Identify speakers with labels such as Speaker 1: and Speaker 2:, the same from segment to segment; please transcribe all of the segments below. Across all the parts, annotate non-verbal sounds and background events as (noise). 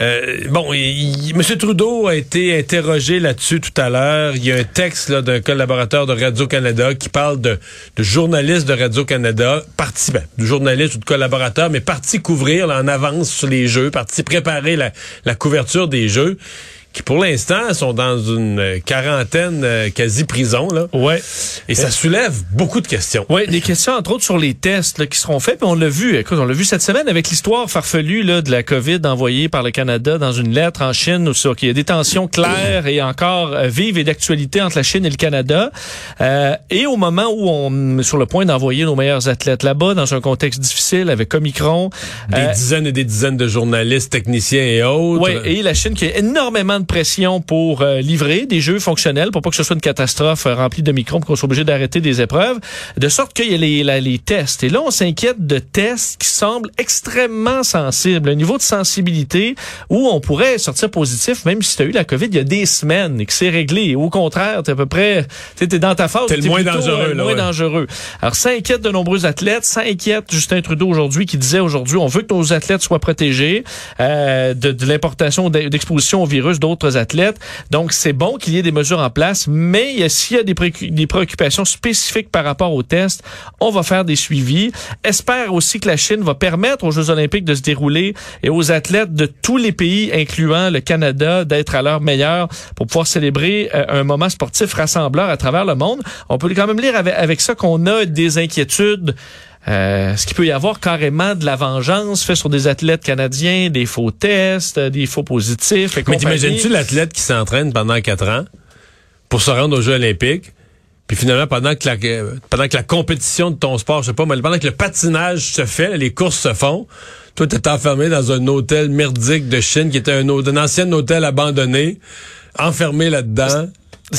Speaker 1: Euh, bon, M. Trudeau a été interrogé là-dessus tout à l'heure. Il y a un texte d'un collaborateur de Radio-Canada qui parle de, journalistes de Radio-Canada, parti, ben, de journalistes ou de collaborateurs, mais parti couvrir en avance sur les jeux, parti préparer la couverture des jeux qui pour l'instant sont dans une euh, quarantaine euh, quasi prison là.
Speaker 2: Ouais.
Speaker 1: Et ça soulève beaucoup de questions.
Speaker 2: Ouais, des questions entre autres sur les tests qui seront faits, puis on l'a vu, écoute, on l'a vu cette semaine avec l'histoire farfelue là de la Covid envoyée par le Canada dans une lettre en Chine où il y a des tensions claires et encore euh, vives et d'actualité entre la Chine et le Canada. Euh, et au moment où on est sur le point d'envoyer nos meilleurs athlètes là-bas dans un contexte difficile avec Omicron,
Speaker 1: des dizaines et des dizaines de journalistes, techniciens et autres.
Speaker 2: Ouais, et la Chine qui a énormément de pression pour euh, livrer des jeux fonctionnels pour pas que ce soit une catastrophe euh, remplie de microbes, qu'on soit obligé d'arrêter des épreuves, de sorte qu'il y a les, les tests. Et là, on s'inquiète de tests qui semblent extrêmement sensibles, un niveau de sensibilité où on pourrait sortir positif même si tu as eu la COVID il y a des semaines et que c'est réglé. Au contraire, tu à peu près, tu es dans ta phase.
Speaker 1: T'es le moins dangereux.
Speaker 2: Euh, moins dangereux. Alors, ça inquiète de nombreux athlètes, ça inquiète Justin Trudeau aujourd'hui qui disait aujourd'hui, on veut que nos athlètes soient protégés de, de l'importation d'exposition au virus Donc, c'est bon qu'il y ait des mesures en place, mais s'il y a des, préoccupations spécifiques par rapport aux tests, on va faire des suivis. Espère aussi que la Chine va permettre aux Jeux olympiques de se dérouler et aux athlètes de tous les pays, incluant le Canada, d'être à leur meilleur pour pouvoir célébrer euh, un moment sportif rassembleur à travers le monde. On peut quand même lire avec ça qu'on a des inquiétudes euh, ce qu'il peut y avoir carrément de la vengeance fait sur des athlètes canadiens, des faux tests, des faux positifs.
Speaker 1: Mais t'imagines-tu l'athlète qui s'entraîne pendant quatre ans pour se rendre aux Jeux olympiques, puis finalement, pendant que la, pendant que la compétition de ton sport, je sais pas, mais pendant que le patinage se fait, les courses se font, toi, t'es enfermé dans un hôtel merdique de Chine qui était un, un ancien hôtel abandonné, enfermé là-dedans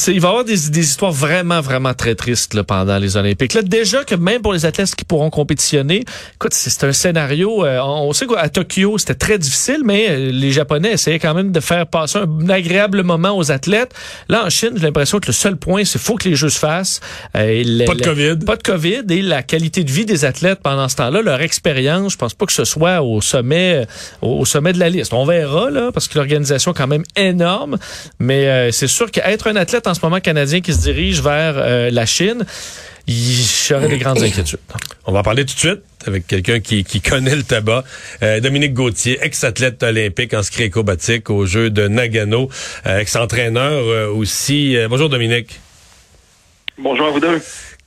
Speaker 2: il va y avoir des, des, histoires vraiment, vraiment très tristes là, pendant les Olympiques. Là, déjà que même pour les athlètes qui pourront compétitionner, écoute, c'est un scénario. Euh, on sait qu'à Tokyo, c'était très difficile, mais euh, les Japonais essayaient quand même de faire passer un agréable moment aux athlètes. Là, en Chine, j'ai l'impression que le seul point, c'est faut que les Jeux se fassent.
Speaker 1: Euh, pas de COVID.
Speaker 2: Pas de COVID et la qualité de vie des athlètes pendant ce temps-là, leur expérience, je pense pas que ce soit au sommet, au sommet de la liste. On verra là, parce que l'organisation est quand même énorme, mais c'est sûr qu'être un athlète en ce moment canadien qui se dirige vers euh, la Chine, j'aurais des grandes inquiétudes.
Speaker 1: On va en parler tout de suite avec quelqu'un qui, connaît le tabac. Euh, Dominique Gauthier, ex-athlète olympique en ski acrobatique aux Jeux de Nagano, euh, ex-entraîneur aussi. bonjour Dominique.
Speaker 3: Bonjour à vous deux.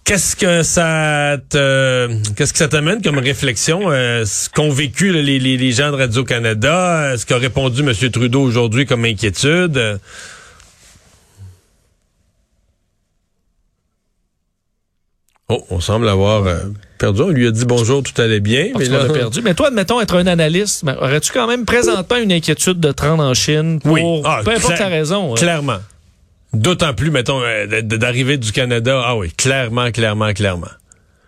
Speaker 1: Qu'est-ce que ça te, qu'est-ce que ça t'amène comme réflexion, ce qu'ont vécu les, les, gens de Radio Canada, ce qu'a répondu M. Trudeau aujourd'hui comme inquiétude? Oh, on semble avoir euh, perdu. On lui a dit bonjour, tout allait bien.
Speaker 2: mais là, on a perdu. Mais toi, admettons être un analyste, aurais-tu quand même présentement une inquiétude de te rendre en Chine pour oui. Ah, peu importe ta raison?
Speaker 1: Hein? Clairement. D'autant plus, mettons, euh, d'arriver du Canada. Ah oui, clairement, clairement, clairement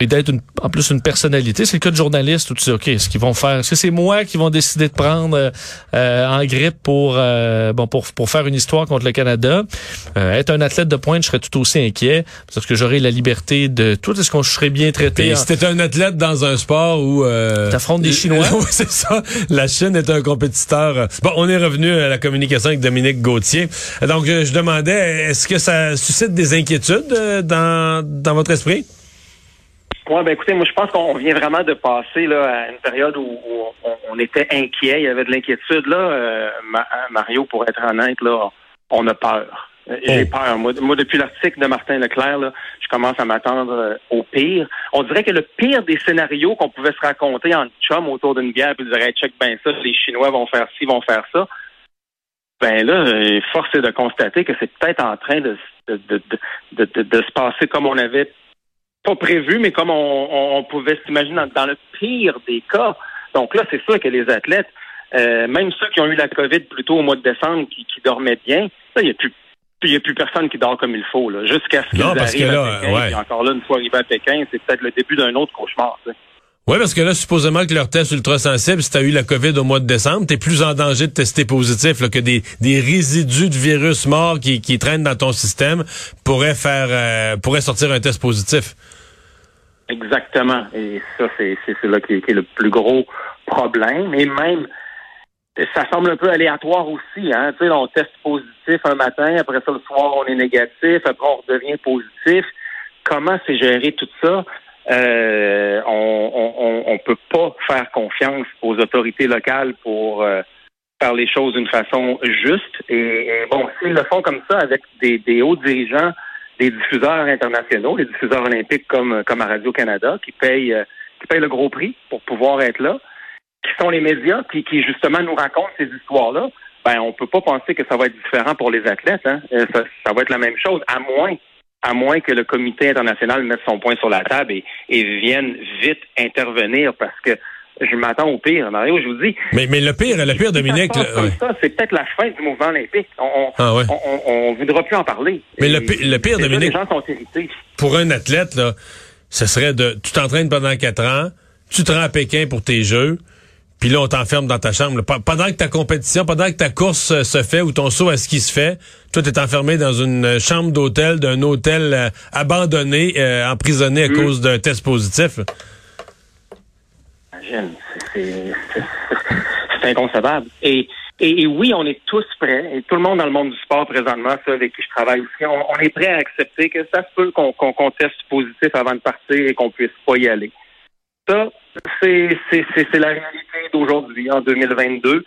Speaker 2: et d'être en plus une personnalité. C'est le cas de journaliste où tu sais, OK, ce qu'ils vont faire, est-ce que c'est moi qui vont décider de prendre euh, en grippe pour euh, bon pour, pour faire une histoire contre le Canada? Euh, être un athlète de pointe, je serais tout aussi inquiet parce que j'aurais la liberté de tout. Est-ce qu'on serait bien traité?
Speaker 1: Et si t'es un athlète dans un sport où... Euh,
Speaker 2: T'affrontes des Chinois? (laughs)
Speaker 1: oui, c'est ça. La Chine est un compétiteur. Bon, on est revenu à la communication avec Dominique Gauthier. Donc, je demandais, est-ce que ça suscite des inquiétudes dans, dans votre esprit?
Speaker 3: Oui, ben écoutez, moi je pense qu'on vient vraiment de passer là, à une période où, on, était inquiet, il y avait de l'inquiétude. Là, euh, Mario, pour être honnête, là, on a peur. Euh, j'ai peur. Moi, moi depuis l'article de Martin Leclerc, là, je commence à m'attendre euh, au pire. On dirait que le pire des scénarios qu'on pouvait se raconter en chum autour d'une guerre, puis dire hey, check ben ça, les Chinois vont faire ci, vont faire ça. Ben là, force est de constater que c'est peut-être en train de, de, de, de, se passer comme on avait pas prévu, mais comme on, pouvait s'imaginer dans, le pire des cas. Donc là, c'est sûr que les athlètes, euh, même ceux qui ont eu la COVID plutôt au mois de décembre, qui, dormaient bien, il n'y a plus il a plus personne qui dort comme il faut, jusqu'à ce qu'ils arrivent à Pékin. Et encore là, une fois arrivé à Pékin, c'est peut-être le début d'un autre cauchemar.
Speaker 1: Oui, parce que là, supposément que leur test ultra sensible, si tu as eu la COVID au mois de décembre, tu es plus en danger de tester positif que des, des résidus de virus morts qui, qui traînent dans ton système pourraient faire euh, pourraient sortir un test positif.
Speaker 3: Exactement. Et ça, c'est là qui, est le plus gros problème. Et même, ça semble un peu aléatoire aussi. Hein? Tu sais, on teste positif un matin, après ça, le soir, on est négatif, après, on redevient positif. Comment c'est géré tout ça? Euh, on, on, peut pas faire confiance aux autorités locales pour euh, faire les choses d'une façon juste. Et, bon, s'ils le font comme ça avec des, des hauts dirigeants, des diffuseurs internationaux, les diffuseurs olympiques comme, comme à Radio-Canada, qui payent, euh, qui payent le gros prix pour pouvoir être là, qui sont les médias, qui, qui justement nous racontent ces histoires-là, ben on peut pas penser que ça va être différent pour les athlètes. Hein? Euh, ça, ça va être la même chose, à moins à moins que le comité international mette son point sur la table et, et vienne vite intervenir parce que je m'attends au pire, Mario, je vous dis.
Speaker 1: Mais, mais le pire, le pire, Dominique.
Speaker 3: ça, c'est peut-être la fin du mouvement olympique. On, ah on, voudra plus en parler.
Speaker 1: Mais le, le, pire, Dominique.
Speaker 3: les gens sont irrités.
Speaker 1: Pour un athlète, là, ce serait de. Tu t'entraînes pendant quatre ans, tu te rends à Pékin pour tes Jeux, puis là, on t'enferme dans ta chambre. Pendant que ta compétition, pendant que ta course euh, se fait ou ton saut à ski se fait, toi, t'es enfermé dans une euh, chambre d'hôtel, d'un hôtel euh, abandonné, emprisonné à mm. cause d'un test positif.
Speaker 3: C'est inconcevable. Et, et, oui, on est tous prêts, et tout le monde dans le monde du sport présentement, ça avec qui je travaille aussi, on, est prêt à accepter que ça se peut qu'on teste positif avant de partir et qu'on puisse pas y aller. Ça, c'est la réalité d'aujourd'hui, en 2022.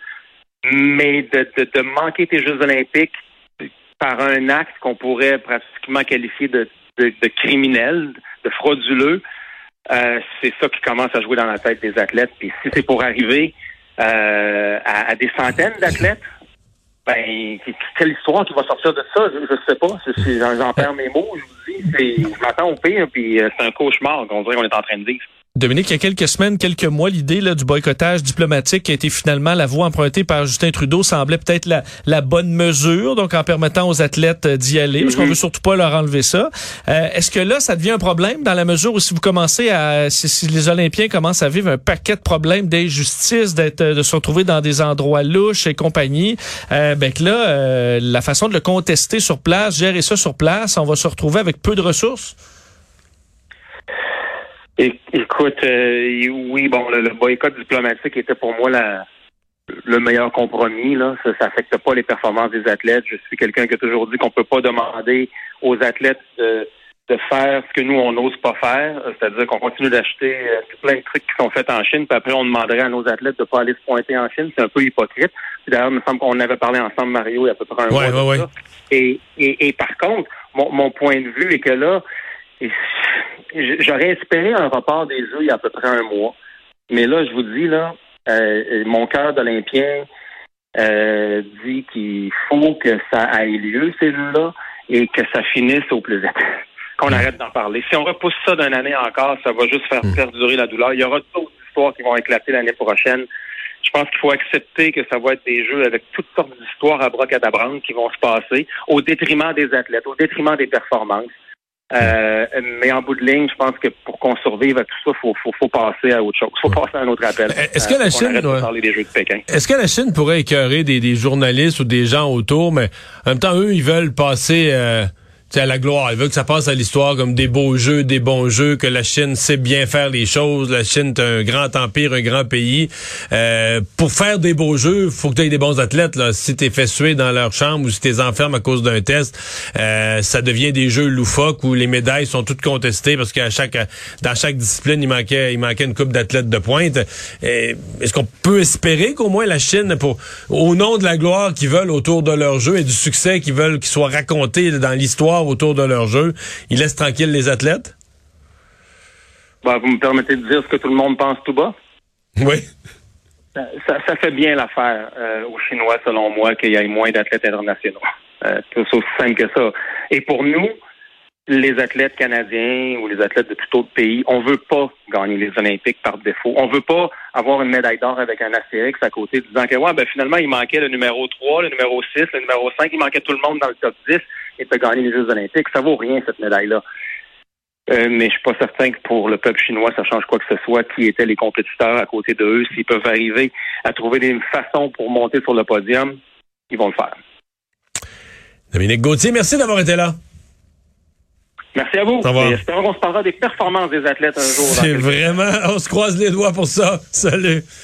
Speaker 3: Mais de, de, manquer tes Jeux olympiques par un acte qu'on pourrait pratiquement qualifier de, de criminel, de frauduleux, euh, c'est ça qui commence à jouer dans la tête des athlètes. Puis si c'est pour arriver euh, à, des centaines d'athlètes, ben quelle histoire qui va sortir de ça? Je, ne sais pas. J'en perds mes mots. Je vous dis, je m'attends au pire, puis euh, c'est un cauchemar qu'on dirait qu'on est en train de vivre.
Speaker 2: Dominique, il y a quelques semaines, quelques mois, l'idée du boycottage diplomatique qui a été finalement la voie empruntée par Justin Trudeau semblait peut-être la, bonne mesure, donc en permettant aux athlètes euh, d'y aller, parce qu'on mhm. veut surtout pas leur enlever ça. Euh, est-ce que là, ça devient un problème dans la mesure où si vous commencez à, si, les Olympiens commencent à vivre un paquet de problèmes d'injustice, d'être, de se retrouver dans des endroits louches et compagnie, euh, ben que là, la façon de le contester sur place, gérer ça sur place, on va se retrouver avec peu de ressources?
Speaker 3: Écoute, euh, oui, bon, le, boycott diplomatique était pour moi la, le meilleur compromis. Là. Ça n'affecte pas les performances des athlètes. Je suis quelqu'un qui a toujours dit qu'on peut pas demander aux athlètes de, de faire ce que nous, on n'ose pas faire. C'est-à-dire qu'on continue d'acheter euh, plein de trucs qui sont faits en Chine, puis après, on demanderait à nos athlètes de pas aller se pointer en Chine. C'est un peu hypocrite. D'ailleurs, il me semble qu'on avait parlé ensemble, Mario, il y a à peu près un
Speaker 1: mois. Ouais,
Speaker 3: Et, et, et par contre, mon, mon point de vue est que là, J'aurais espéré un report des Jeux il y a à peu près un mois. Mais là, je vous dis, là, euh, mon cœur d'Olympien euh, dit qu'il faut que ça aille lieu, ces Jeux-là, et que ça finisse au plus vite. Qu'on arrête d'en parler. Si on repousse ça d'une année encore, ça va juste faire hmm. perdurer la douleur. Il y aura d'autres histoires qui vont éclater l'année prochaine. Je pense qu'il faut accepter que ça va être des jeux avec toutes sortes d'histoires à brocadabrantes qui vont se passer au détriment des athlètes, au détriment des performances. Euh, mais en bout de ligne, je pense que pour qu'on survive à tout ça, faut, faut, faut passer à autre chose. Faut passer à un autre appel.
Speaker 1: Est-ce que la euh, Chine Est-ce que la Chine pourrait écœurer des, des, journalistes ou des gens autour, mais en même temps, eux, ils veulent passer euh, à la gloire. Il veut que ça passe à l'histoire comme des beaux jeux, des bons jeux, que la Chine sait bien faire les choses. La Chine est un grand empire, un grand pays. Euh, pour faire des beaux jeux, faut que tu aies des bons athlètes. Là. Si t'es fait suer dans leur chambre ou si t'es enfermes à cause d'un test, euh, ça devient des jeux loufoques où les médailles sont toutes contestées parce qu'à chaque dans chaque discipline, il manquait il manquait une coupe d'athlètes de pointe. Euh, est-ce qu'on peut espérer qu'au moins la Chine, pour au nom de la gloire qu'ils veulent autour de leur jeu et du succès qu'ils veulent qu'ils soient racontés dans l'histoire autour de leur jeu. Ils laissent tranquilles les athlètes?
Speaker 3: Bah, vous me permettez de dire ce que tout le monde pense tout bas?
Speaker 1: Oui.
Speaker 3: Ça, fait bien l'affaire euh, aux Chinois, selon moi, qu'il y ait moins d'athlètes internationaux. Euh, c'est aussi simple que ça. Et pour nous, les athlètes canadiens ou les athlètes de tout autre pays, on veut pas gagner les Olympiques par défaut. On veut pas avoir une médaille d'or avec un astérix à côté disant que ouais, ben finalement, il manquait le numéro 3, le numéro 6, le numéro 5, il manquait tout le monde dans le top 10 et de gagner les Jeux olympiques. Ça vaut rien, cette médaille-là. Euh, mais je suis pas certain que pour le peuple chinois, ça change quoi que ce soit. Qui étaient les compétiteurs à côté de eux, s'ils peuvent arriver à trouver des façons pour monter sur le podium, ils vont le faire.
Speaker 1: Dominique Gauthier, merci d'avoir été là.
Speaker 3: Merci à vous. J'espère qu'on se parlera des performances des athlètes un jour.
Speaker 1: C'est vraiment, on se croise les doigts pour ça. Salut.